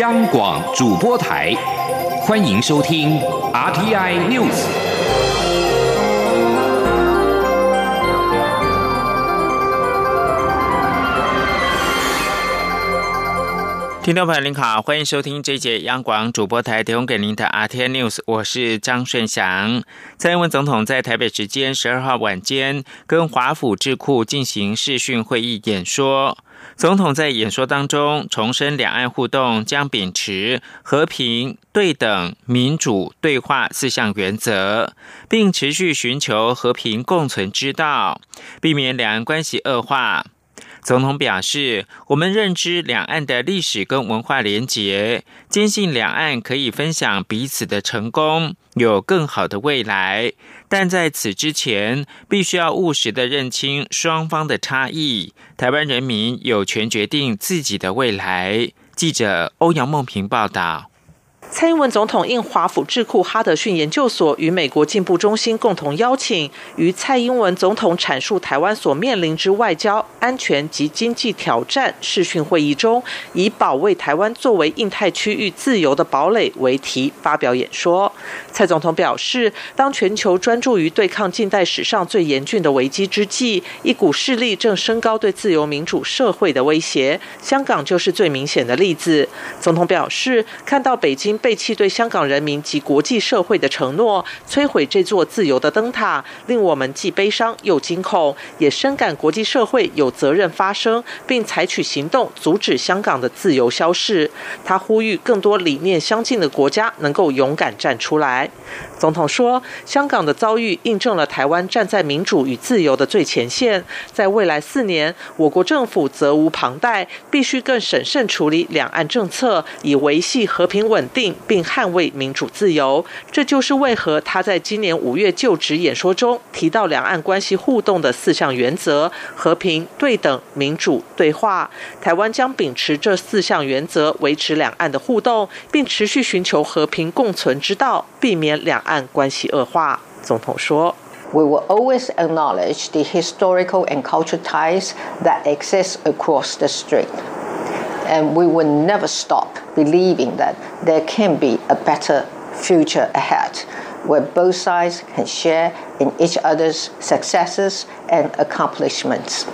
央广主播台，欢迎收听 RTI News。听众朋友您好，欢迎收听这一节央广主播台提供给您的 RTI News，我是张顺祥。蔡英文总统在台北时间十二号晚间跟华府智库进行视讯会议演说。总统在演说当中重申，两岸互动将秉持和平、对等、民主、对话四项原则，并持续寻求和平共存之道，避免两岸关系恶化。总统表示，我们认知两岸的历史跟文化连结，坚信两岸可以分享彼此的成功，有更好的未来。但在此之前，必须要务实的认清双方的差异。台湾人民有权决定自己的未来。记者欧阳梦平报道。蔡英文总统应华府智库哈德逊研究所与美国进步中心共同邀请，与蔡英文总统阐述台湾所面临之外交、安全及经济挑战视讯会议中，以保卫台湾作为印太区域自由的堡垒为题发表演说。蔡总统表示，当全球专注于对抗近代史上最严峻的危机之际，一股势力正升高对自由民主社会的威胁，香港就是最明显的例子。总统表示，看到北京。背弃对香港人民及国际社会的承诺，摧毁这座自由的灯塔，令我们既悲伤又惊恐，也深感国际社会有责任发声，并采取行动阻止香港的自由消逝。他呼吁更多理念相近的国家能够勇敢站出来。总统说，香港的遭遇印证了台湾站在民主与自由的最前线。在未来四年，我国政府责无旁贷，必须更审慎处理两岸政策，以维系和平稳定。并捍卫民主自由，这就是为何他在今年五月就职演说中提到两岸关系互动的四项原则：和平、对等、民主、对话。台湾将秉持这四项原则，维持两岸的互动，并持续寻求和平共存之道，避免两岸关系恶化。总统说：“We will always acknowledge the historical and cultural ties that exist across the strait.” And we will never stop believing that there can be a better future ahead where both sides can share in each other's successes and accomplishments.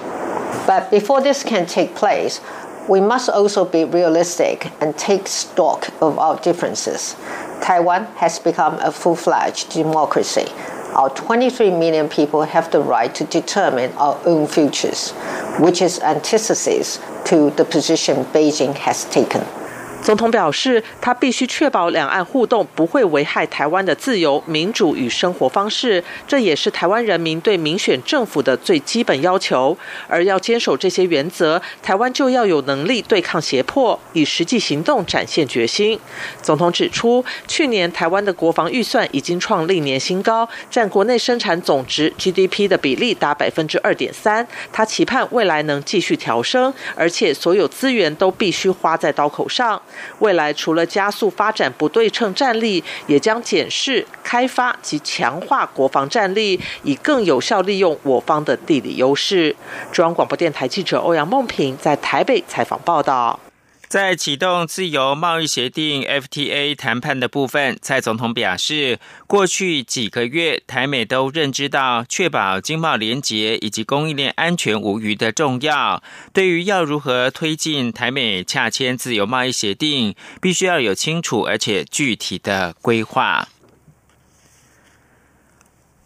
But before this can take place, we must also be realistic and take stock of our differences. Taiwan has become a full fledged democracy. Our 23 million people have the right to determine our own futures, which is antithesis to the position Beijing has taken. 总统表示，他必须确保两岸互动不会危害台湾的自由、民主与生活方式，这也是台湾人民对民选政府的最基本要求。而要坚守这些原则，台湾就要有能力对抗胁迫，以实际行动展现决心。总统指出，去年台湾的国防预算已经创历年新高，占国内生产总值 GDP 的比例达百分之二点三。他期盼未来能继续调升，而且所有资源都必须花在刀口上。未来除了加速发展不对称战力，也将检视、开发及强化国防战力，以更有效利用我方的地理优势。中央广播电台记者欧阳梦平在台北采访报道。在启动自由贸易协定 FTA 谈判的部分，蔡总统表示，过去几个月，台美都认知到确保经贸联结以及供应链安全无虞的重要。对于要如何推进台美洽签自由贸易协定，必须要有清楚而且具体的规划。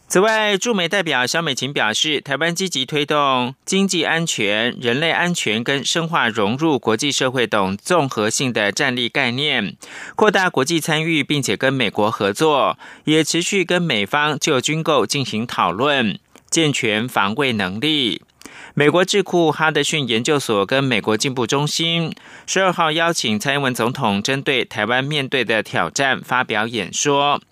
此外，驻美代表肖美琴表示，台湾积极推动经济安全、人类安全跟深化融入国际社会等综合性的战力概念，扩大国际参与，并且跟美国合作，也持续跟美方就军购进行讨论，健全防卫能力。美国智库哈德逊研究所跟美国进步中心十二号邀请蔡英文总统针对台湾面对的挑战发表演说。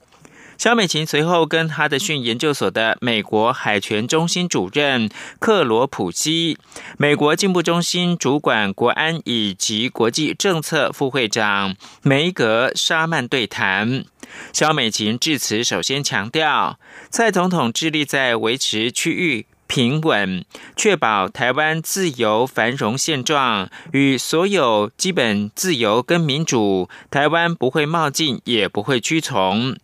肖美琴随后跟哈德逊研究所的美国海权中心主任克罗普西、美国进步中心主管国安以及国际政策副会长梅格沙曼对谈。肖美琴致辞首先强调，蔡总统致力在维持区域平稳，确保台湾自由繁荣现状与所有基本自由跟民主，台湾不会冒进，也不会屈从。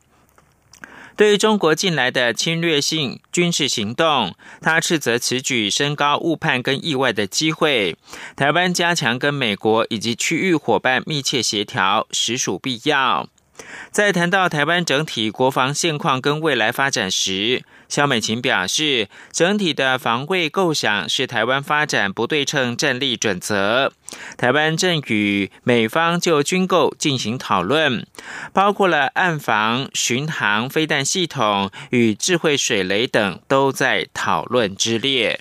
对于中国近来的侵略性军事行动，他斥责此举升高误判跟意外的机会。台湾加强跟美国以及区域伙伴密切协调，实属必要。在谈到台湾整体国防现况跟未来发展时，肖美琴表示，整体的防卫构想是台湾发展不对称战力准则。台湾正与美方就军购进行讨论，包括了岸防、巡航飞弹系统与智慧水雷等，都在讨论之列。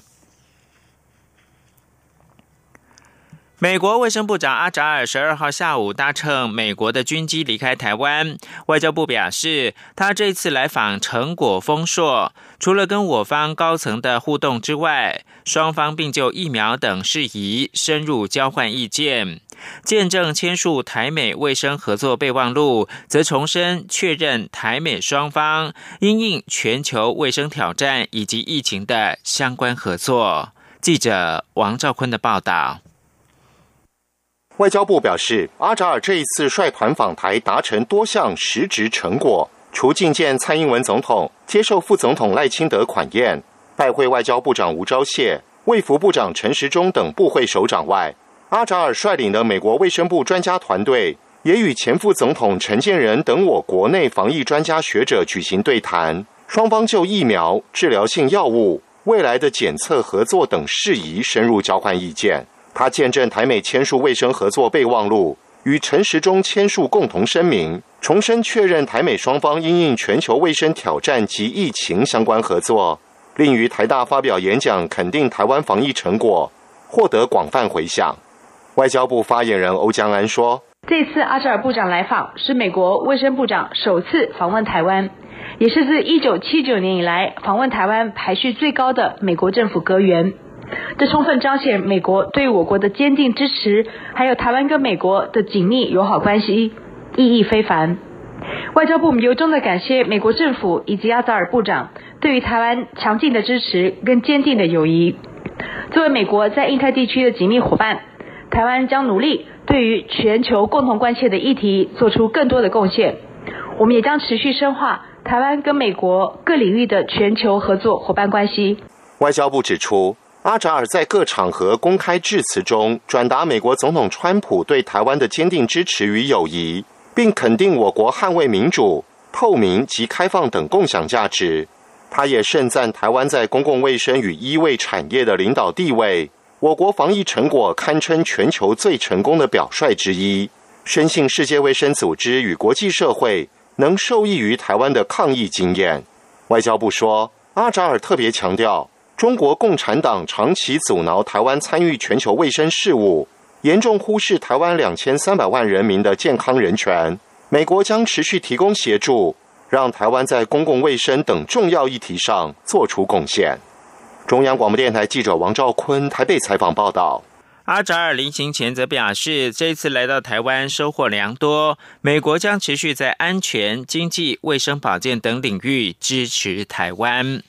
美国卫生部长阿扎尔十二号下午搭乘美国的军机离开台湾。外交部表示，他这次来访成果丰硕，除了跟我方高层的互动之外，双方并就疫苗等事宜深入交换意见。见证签署台美卫生合作备忘录，则重申确认台美双方因应全球卫生挑战以及疫情的相关合作。记者王兆坤的报道。外交部表示，阿扎尔这一次率团访台，达成多项实质成果。除觐见蔡英文总统、接受副总统赖清德款宴、拜会外交部长吴钊燮、卫福部长陈时中等部会首长外，阿扎尔率领的美国卫生部专家团队，也与前副总统陈建仁等我国内防疫专家学者举行对谈，双方就疫苗、治疗性药物、未来的检测合作等事宜深入交换意见。他见证台美签署卫生合作备忘录，与陈时中签署共同声明，重申确认台美双方因应全球卫生挑战及疫情相关合作。另于台大发表演讲，肯定台湾防疫成果，获得广泛回响。外交部发言人欧江安说：“这次阿扎尔部长来访，是美国卫生部长首次访问台湾，也是自一九七九年以来访问台湾排序最高的美国政府阁员。”这充分彰显美国对我国的坚定支持，还有台湾跟美国的紧密友好关系，意义非凡。外交部由衷的感谢美国政府以及阿扎尔部长对于台湾强劲的支持跟坚定的友谊。作为美国在印太地区的紧密伙伴，台湾将努力对于全球共同关切的议题做出更多的贡献。我们也将持续深化台湾跟美国各领域的全球合作伙伴关系。外交部指出。阿扎尔在各场合公开致辞中，转达美国总统川普对台湾的坚定支持与友谊，并肯定我国捍卫民主、透明及开放等共享价值。他也盛赞台湾在公共卫生与医卫产业的领导地位，我国防疫成果堪称全球最成功的表率之一。深信世界卫生组织与国际社会能受益于台湾的抗疫经验。外交部说，阿扎尔特别强调。中国共产党长期阻挠台湾参与全球卫生事务，严重忽视台湾两千三百万人民的健康人权。美国将持续提供协助，让台湾在公共卫生等重要议题上做出贡献。中央广播电台记者王兆坤台北采访报道。阿扎尔临行前则表示，这次来到台湾收获良多，美国将持续在安全、经济、卫生保健等领域支持台湾。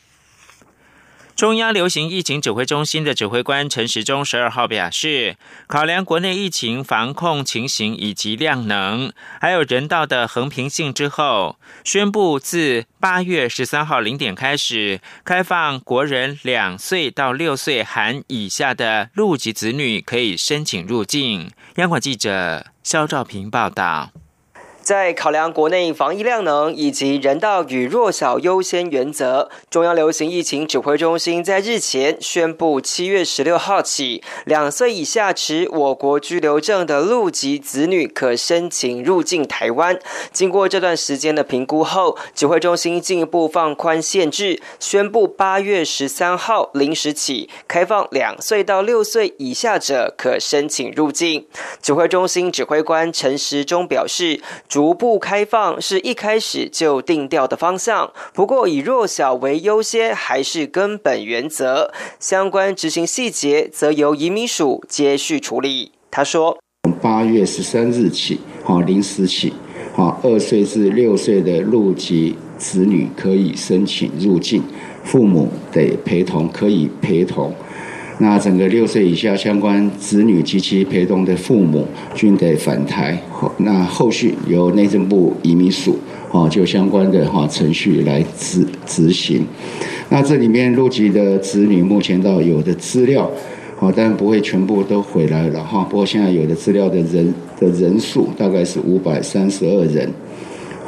中央流行疫情指挥中心的指挥官陈时中十二号表示，考量国内疫情防控情形以及量能，还有人道的横平性之后，宣布自八月十三号零点开始，开放国人两岁到六岁含以下的陆籍子女可以申请入境。央广记者肖兆平报道。在考量国内防疫量能以及人道与弱小优先原则，中央流行疫情指挥中心在日前宣布，七月十六号起，两岁以下持我国居留证的陆籍子女可申请入境台湾。经过这段时间的评估后，指挥中心进一步放宽限制，宣布八月十三号零时起，开放两岁到六岁以下者可申请入境。指挥中心指挥官陈时中表示。逐步开放是一开始就定调的方向，不过以弱小为优先还是根本原则。相关执行细节则由移民署接续处理。他说：“八月十三日起，好零时起，好二岁至六岁的陆籍子女可以申请入境，父母得陪同，可以陪同。那整个六岁以下相关子女及其陪同的父母均得返台。那后续由内政部移民署哦，就相关的哈程序来执执行。那这里面入籍的子女目前到有的资料，哦，但不会全部都回来了哈。不过现在有的资料的人的人数大概是五百三十二人。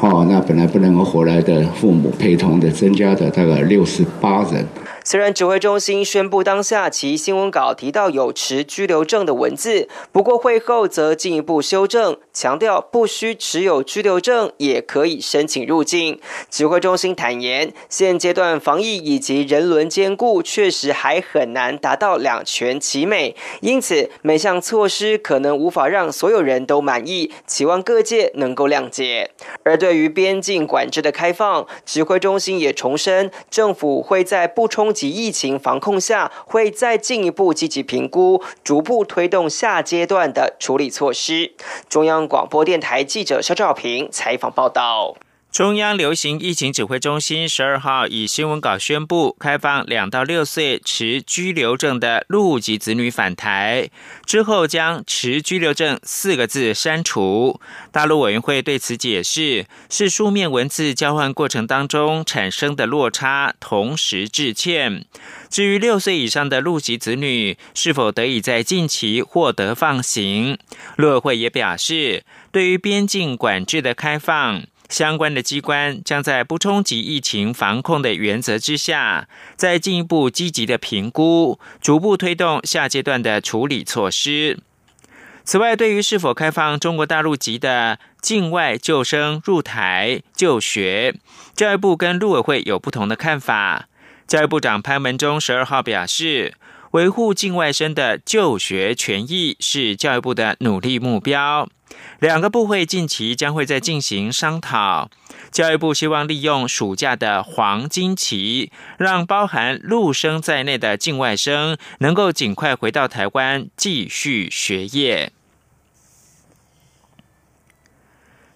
哦，那本来不能够回来的父母陪同的增加的大概六十八人。虽然指挥中心宣布当下其新闻稿提到有持拘留证的文字，不过会后则进一步修正，强调不需持有居留证也可以申请入境。指挥中心坦言，现阶段防疫以及人伦兼顾确实还很难达到两全其美，因此每项措施可能无法让所有人都满意，期望各界能够谅解。而对于边境管制的开放，指挥中心也重申，政府会在不冲击疫情防控下，会再进一步积极评估，逐步推动下阶段的处理措施。中央广播电台记者肖兆平采访报道。中央流行疫情指挥中心十二号以新闻稿宣布，开放两到六岁持居留证的陆籍子女返台之后，将“持居留证”四个字删除。大陆委员会对此解释，是书面文字交换过程当中产生的落差，同时致歉。至于六岁以上的陆籍子女是否得以在近期获得放行，陆委会也表示，对于边境管制的开放。相关的机关将在不冲击疫情防控的原则之下，再进一步积极的评估，逐步推动下阶段的处理措施。此外，对于是否开放中国大陆籍的境外救生入台就学，教育部跟陆委会有不同的看法。教育部长潘文忠十二号表示，维护境外生的就学权益是教育部的努力目标。两个部会近期将会在进行商讨。教育部希望利用暑假的黄金期，让包含陆生在内的境外生能够尽快回到台湾继续学业。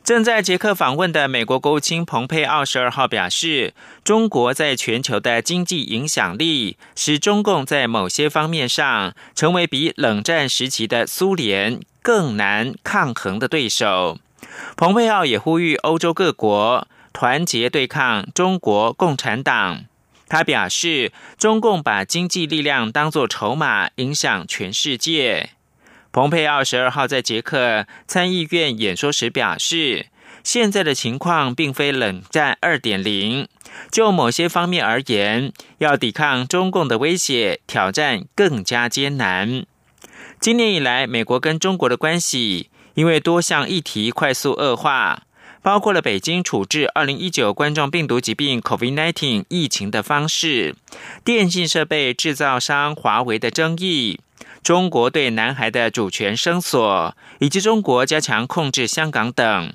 正在捷克访问的美国国务卿蓬佩奥十二号表示，中国在全球的经济影响力使中共在某些方面上成为比冷战时期的苏联。更难抗衡的对手，蓬佩奥也呼吁欧洲各国团结对抗中国共产党。他表示，中共把经济力量当作筹码，影响全世界。蓬佩奥十二号在捷克参议院演说时表示，现在的情况并非冷战二点零，就某些方面而言，要抵抗中共的威胁挑战更加艰难。今年以来，美国跟中国的关系因为多项议题快速恶化，包括了北京处置二零一九冠状病毒疾病 （COVID-19） 疫情的方式、电信设备制造商华为的争议、中国对南海的主权声索，以及中国加强控制香港等。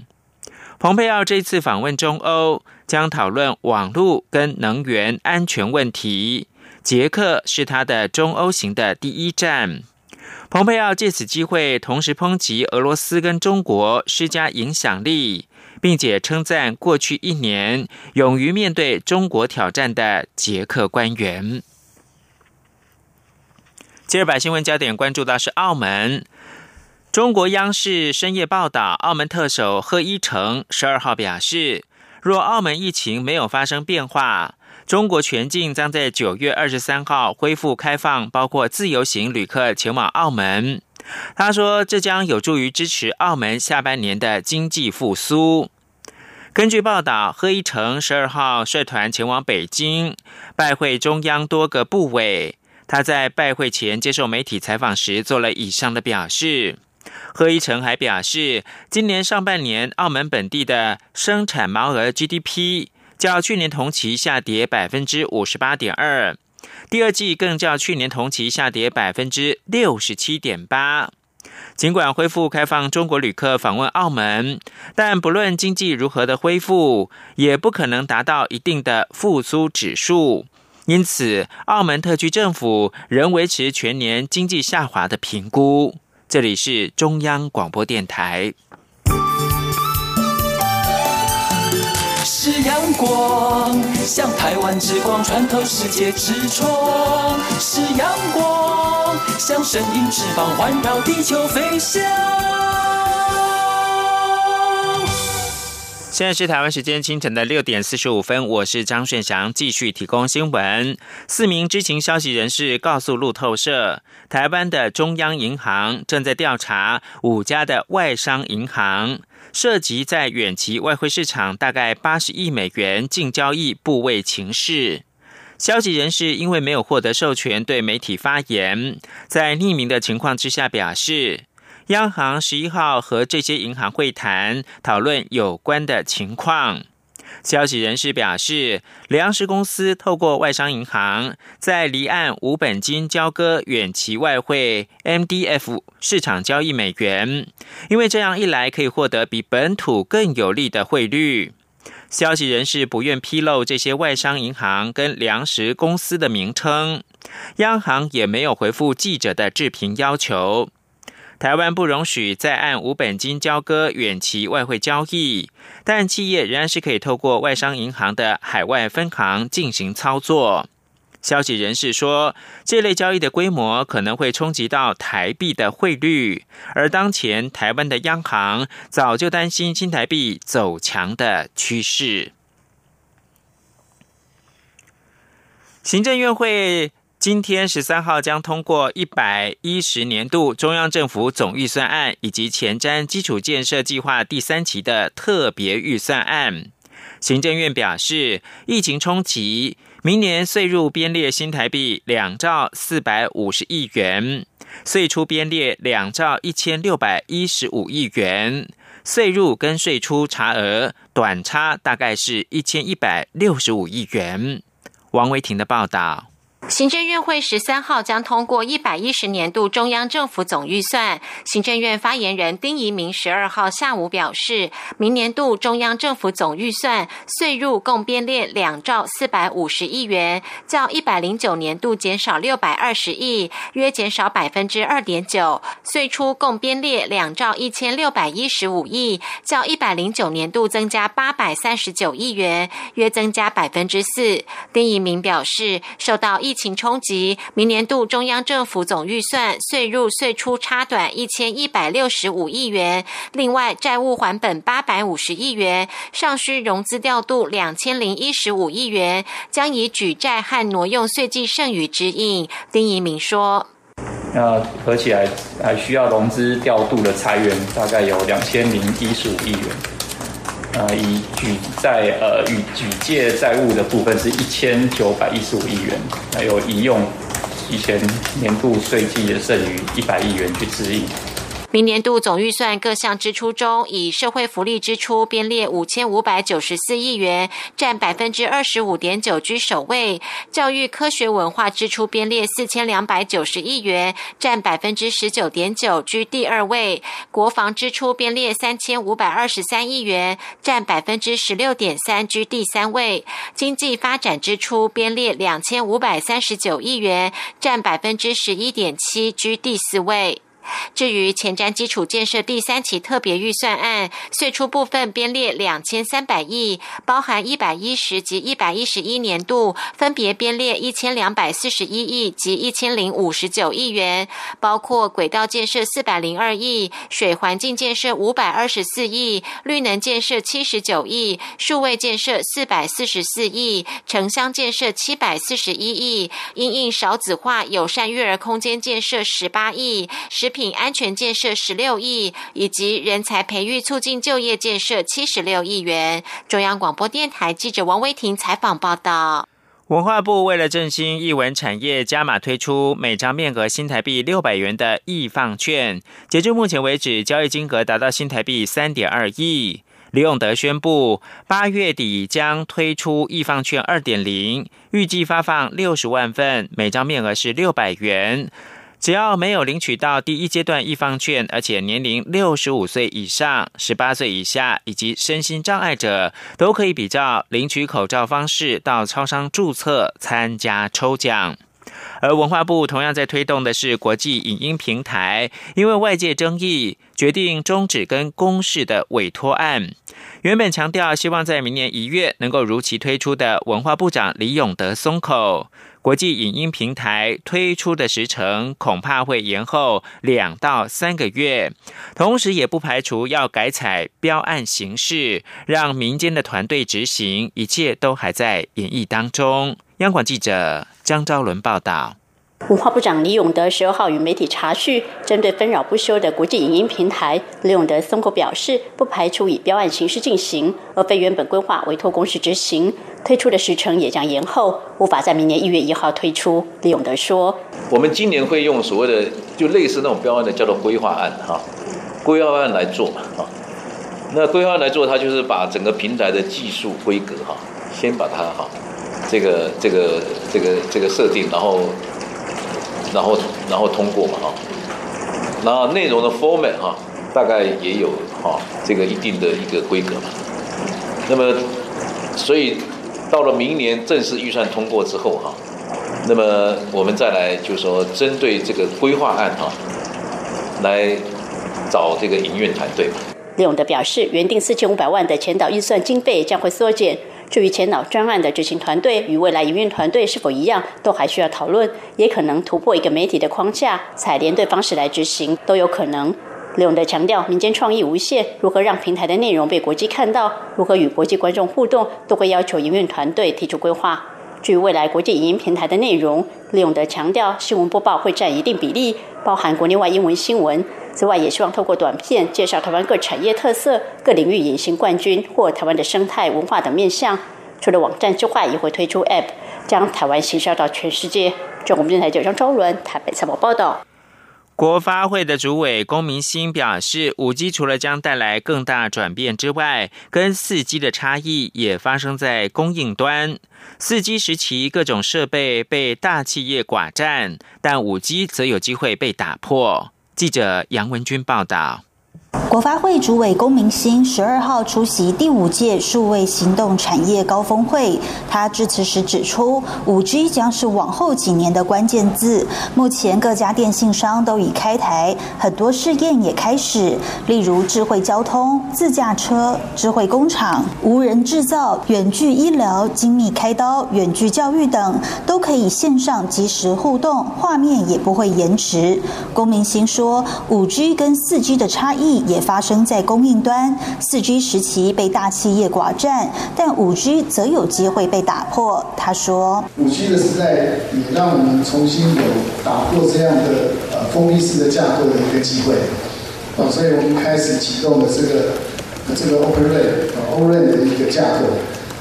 蓬佩奥这次访问中欧，将讨论网络跟能源安全问题。捷克是他的中欧行的第一站。蓬佩奥借此机会，同时抨击俄罗斯跟中国施加影响力，并且称赞过去一年勇于面对中国挑战的捷克官员。接着把新闻焦点关注到是澳门，中国央视深夜报道，澳门特首贺一诚十二号表示，若澳门疫情没有发生变化。中国全境将在九月二十三号恢复开放，包括自由行旅客前往澳门。他说，这将有助于支持澳门下半年的经济复苏。根据报道，贺一诚十二号率团前往北京拜会中央多个部委。他在拜会前接受媒体采访时做了以上的表示。何一成还表示，今年上半年澳门本地的生产毛额 GDP。较去年同期下跌百分之五十八点二，第二季更较去年同期下跌百分之六十七点八。尽管恢复开放中国旅客访问澳门，但不论经济如何的恢复，也不可能达到一定的复苏指数。因此，澳门特区政府仍维持全年经济下滑的评估。这里是中央广播电台。是。阳光，像台湾之光穿透世界之窗；是阳光，像神鹰翅膀环绕地球飞翔。现在是台湾时间清晨的六点四十五分，我是张顺祥，继续提供新闻。四名知情消息人士告诉路透社，台湾的中央银行正在调查五家的外商银行，涉及在远期外汇市场大概八十亿美元净交易部位情势。消息人士因为没有获得授权对媒体发言，在匿名的情况之下表示。央行十一号和这些银行会谈，讨论有关的情况。消息人士表示，粮食公司透过外商银行，在离岸无本金交割远期外汇 （MDF） 市场交易美元，因为这样一来可以获得比本土更有利的汇率。消息人士不愿披露这些外商银行跟粮食公司的名称，央行也没有回复记者的置评要求。台湾不容许再按无本金交割远期外汇交易，但企业仍然是可以透过外商银行的海外分行进行操作。消息人士说，这类交易的规模可能会冲击到台币的汇率，而当前台湾的央行早就担心新台币走强的趋势。行政院会。今天十三号将通过一百一十年度中央政府总预算案以及前瞻基础建设计划第三期的特别预算案。行政院表示，疫情冲击，明年税入编列新台币两兆四百五十亿元，税出编列两兆一千六百一十五亿元，税入跟税出差额短差大概是一千一百六十五亿元。王维婷的报道。行政院会十三号将通过一百一十年度中央政府总预算。行政院发言人丁仪明十二号下午表示，明年度中央政府总预算税入共编列两兆四百五十亿元，较一百零九年度减少六百二十亿，约减少百分之二点九；税出共编列两兆一千六百一十五亿，较一百零九年度增加八百三十九亿元，约增加百分之四。丁仪明表示，受到疫情冲击，明年度中央政府总预算税入税出差短一千一百六十五亿元，另外债务还本八百五十亿元，尚需融资调度两千零一十五亿元，将以举债和挪用税计剩余指引。丁仪明说：“那合起来还需要融资调度的裁员，大概有两千零一十五亿元。”呃，以举债呃与举借债务的部分是一千九百一十五亿元，还有移用以前年度税计的剩余一百亿元去支应。明年度总预算各项支出中，以社会福利支出编列五千五百九十四亿元，占百分之二十五点九，居首位；教育科学文化支出编列四千两百九十亿元，占百分之十九点九，居第二位；国防支出编列三千五百二十三亿元，占百分之十六点三，居第三位；经济发展支出编列两千五百三十九亿元，占百分之十一点七，居第四位。至于前瞻基础建设第三期特别预算案，税出部分编列两千三百亿，包含一百一十及一百一十一年度分别编列一千两百四十一亿及一千零五十九亿元，包括轨道建设四百零二亿、水环境建设五百二十四亿、绿能建设七十九亿、数位建设四百四十四亿、城乡建设七百四十一亿、因应少子化友善育儿空间建设十八亿、十品。安全建设十六亿，以及人才培育促进就业建设七十六亿元。中央广播电台记者王威婷采访报道。文化部为了振兴艺文产业，加码推出每张面额新台币六百元的易放券，截至目前为止，交易金额达到新台币三点二亿。李永德宣布，八月底将推出易放券二点零，预计发放六十万份，每张面额是六百元。只要没有领取到第一阶段易方券，而且年龄六十五岁以上、十八岁以下以及身心障碍者，都可以比照领取口罩方式到超商注册参加抽奖。而文化部同样在推动的是国际影音平台，因为外界争议，决定终止跟公视的委托案。原本强调希望在明年一月能够如期推出的文化部长李永德松口，国际影音平台推出的时程恐怕会延后两到三个月，同时也不排除要改采标案形式，让民间的团队执行，一切都还在演绎当中。央广记者张昭伦报道。文化部长李永德十二号与媒体查叙，针对纷扰不休的国际影音平台，李永德松口表示，不排除以标案形式进行，而非原本规划委托公司执行，推出的时程也将延后，无法在明年一月一号推出。李永德说：“我们今年会用所谓的就类似那种标案的，叫做规划案哈，规划案来做嘛哈。那规划案来做，它就是把整个平台的技术规格哈，先把它哈，这个这个这个这个设定，然后。”然后，然后通过嘛哈，然后内容的 format 哈，大概也有哈这个一定的一个规格嘛。那么，所以到了明年正式预算通过之后哈，那么我们再来就是说针对这个规划案哈，来找这个营运团队。李永的表示，原定四千五百万的前导预算经费将会缩减。至于前脑专案的执行团队与未来营运团队是否一样，都还需要讨论，也可能突破一个媒体的框架，采联队方式来执行都有可能。刘永德强调，民间创意无限，如何让平台的内容被国际看到，如何与国际观众互动，都会要求营运团队提出规划。至于未来国际影音平台的内容，李永德强调，新闻播报会占一定比例，包含国内外英文新闻。此外，也希望透过短片介绍台湾各产业特色、各领域隐形冠军或台湾的生态文化等面向。除了网站之外，也会推出 App，将台湾行销到全世界。中国电台九张周伦台北采访报道。国发会的主委龚明鑫表示，五 G 除了将带来更大转变之外，跟四 G 的差异也发生在供应端。四 G 时期各种设备被大企业寡占，但五 G 则有机会被打破。记者杨文军报道。国发会主委龚明鑫十二号出席第五届数位行动产业高峰会，他致辞时指出，五 G 将是往后几年的关键字。目前各家电信商都已开台，很多试验也开始，例如智慧交通、自驾车、智慧工厂、无人制造、远距医疗、精密开刀、远距教育等，都可以线上即时互动，画面也不会延迟。龚明鑫说，五 G 跟四 G 的差异也。发生在供应端，四 G 时期被大企业寡占，但五 G 则有机会被打破。他说：“五 G 的时代也让我们重新有打破这样的呃封闭式的架构的一个机会，哦，所以我们开始启动了这个这个 Open RAN o r a n 的一个架构。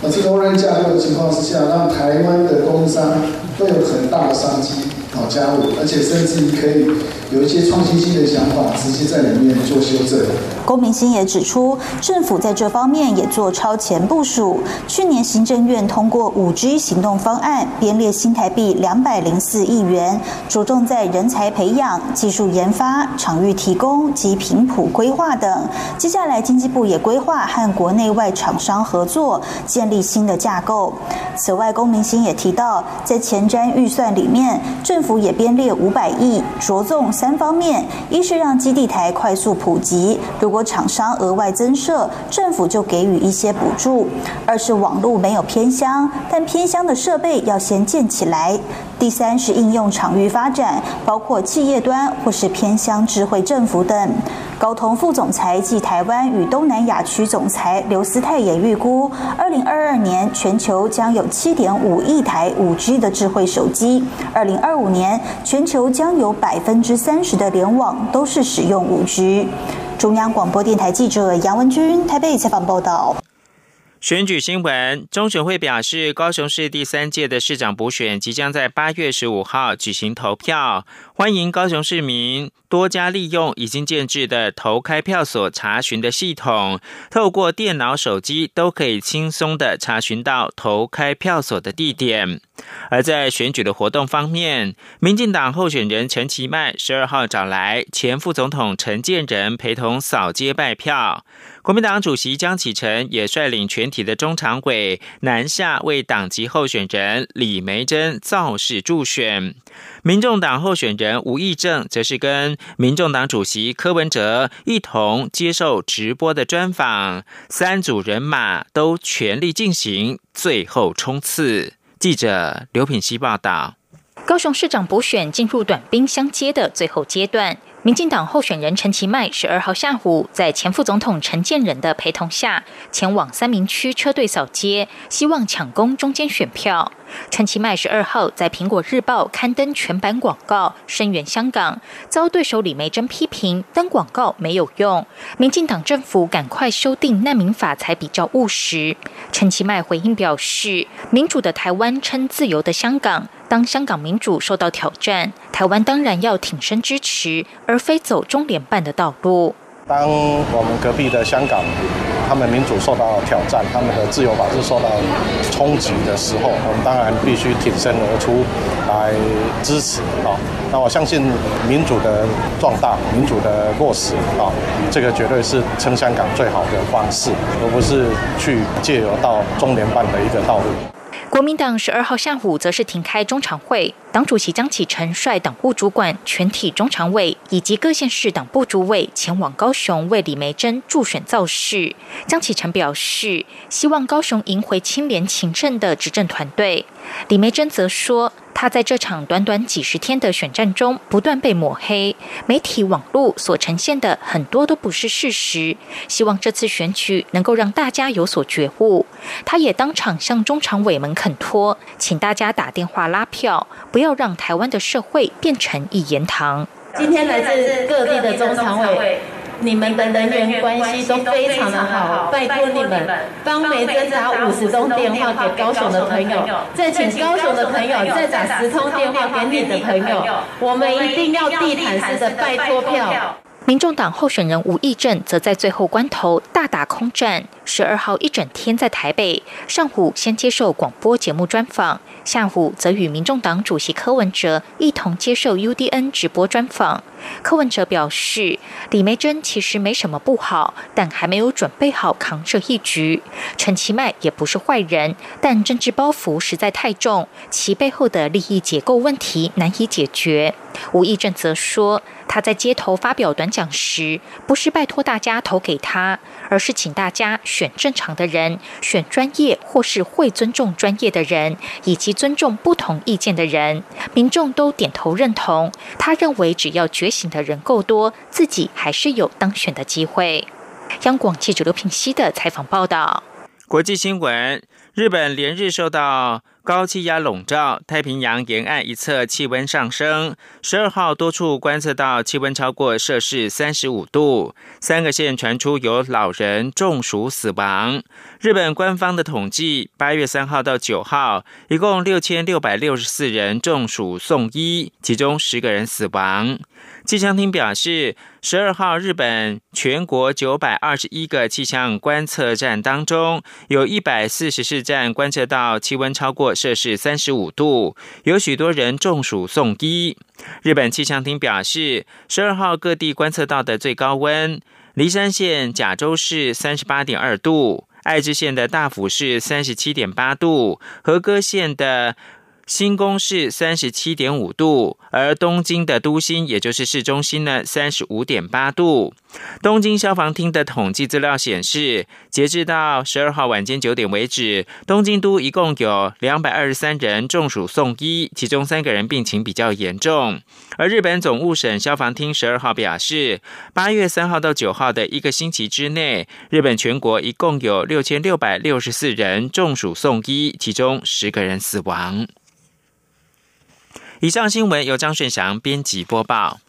那这个 o r a n 架构的情况之下，让台湾的供应商都有很大的商机。”好加入，而且甚至于可以有一些创新性的想法，直接在里面做修正。龚明星也指出，政府在这方面也做超前部署。去年行政院通过五 G 行动方案，编列新台币两百零四亿元，着重在人才培养、技术研发、场域提供及频谱规划等。接下来，经济部也规划和国内外厂商合作，建立新的架构。此外，龚明星也提到，在前瞻预算里面，政府也编列五百亿，着重三方面：一是让基地台快速普及，如果厂商额外增设，政府就给予一些补助；二是网络没有偏乡，但偏乡的设备要先建起来；第三是应用场域发展，包括企业端或是偏乡智慧政府等。高通副总裁暨台湾与东南亚区总裁刘思泰也预估，二零二二年全球将有七点五亿台五 G 的智慧手机，二零二五年全球将有百分之三十的联网都是使用五 G。中央广播电台记者杨文君台北采访报道。选举新闻，中选会表示，高雄市第三届的市长补选即将在八月十五号举行投票，欢迎高雄市民多加利用已经建制的投开票所查询的系统，透过电脑、手机都可以轻松的查询到投开票所的地点。而在选举的活动方面，民进党候选人陈其迈十二号找来前副总统陈建仁陪同扫街拜票。国民党主席江启臣也率领全体的中常委南下为党籍候选人李梅珍造势助选。民众党候选人吴益政则是跟民众党主席柯文哲一同接受直播的专访，三组人马都全力进行最后冲刺。记者刘品希报道。高雄市长补选进入短兵相接的最后阶段。民进党候选人陈其迈十二号下午，在前副总统陈建仁的陪同下，前往三明区车队扫街，希望抢攻中间选票。陈其迈十二号在《苹果日报》刊登全版广告，声援香港，遭对手李梅珍批评登广告没有用，民进党政府赶快修订难民法才比较务实。陈其迈回应表示：“民主的台湾称自由的香港。”当香港民主受到挑战，台湾当然要挺身支持，而非走中联办的道路。当我们隔壁的香港，他们民主受到挑战，他们的自由法治受到冲击的时候，我们当然必须挺身而出来支持啊！那我相信民主的壮大、民主的落实啊，这个绝对是撑香港最好的方式，而不是去借由到中联办的一个道路。国民党十二号下午则是停开中常会，党主席张启臣率党部主管、全体中常委以及各县市党部主委前往高雄为李梅珍助选造势。张启臣表示，希望高雄赢回清廉勤政的执政团队。李梅珍则说。他在这场短短几十天的选战中不断被抹黑，媒体网络所呈现的很多都不是事实。希望这次选举能够让大家有所觉悟。他也当场向中常委们恳托，请大家打电话拉票，不要让台湾的社会变成一言堂。今天来自各地的中常委。你们的人员关系都非常的好，拜托你们帮梅珍打五十通电话给高雄的朋友，再请高雄的朋友再打十通电话给你的朋友，我们一定要地毯式的拜托票。民众党候选人吴益政则在最后关头大打空战，十二号一整天在台北，上午先接受广播节目专访。下午则与民众党主席柯文哲一同接受 UDN 直播专访。柯文哲表示，李梅珍其实没什么不好，但还没有准备好扛这一局。陈其迈也不是坏人，但政治包袱实在太重，其背后的利益结构问题难以解决。吴益政则说，他在街头发表短讲时，不是拜托大家投给他，而是请大家选正常的人，选专业或是会尊重专业的人，以及尊重不同意见的人。民众都点头认同。他认为，只要决醒的人够多，自己还是有当选的机会。央广记者刘品熙的采访报道。国际新闻：日本连日受到。高气压笼罩太平洋沿岸一侧，气温上升。十二号多处观测到气温超过摄氏三十五度，三个县传出有老人中暑死亡。日本官方的统计，八月三号到九号，一共六千六百六十四人中暑送医，其中十个人死亡。气象厅表示，十二号日本全国九百二十一个气象观测站当中，有一百四十四站观测到气温超过摄氏三十五度，有许多人中暑送医。日本气象厅表示，十二号各地观测到的最高温，梨山县甲州市三十八点二度，爱知县的大府市三十七点八度，和歌县的。新宫市三十七点五度，而东京的都心，也就是市中心呢，三十五点八度。东京消防厅的统计资料显示，截至到十二号晚间九点为止，东京都一共有两百二十三人中暑送医，其中三个人病情比较严重。而日本总务省消防厅十二号表示，八月三号到九号的一个星期之内，日本全国一共有六千六百六十四人中暑送医，其中十个人死亡。以上新闻由张顺祥编辑播报。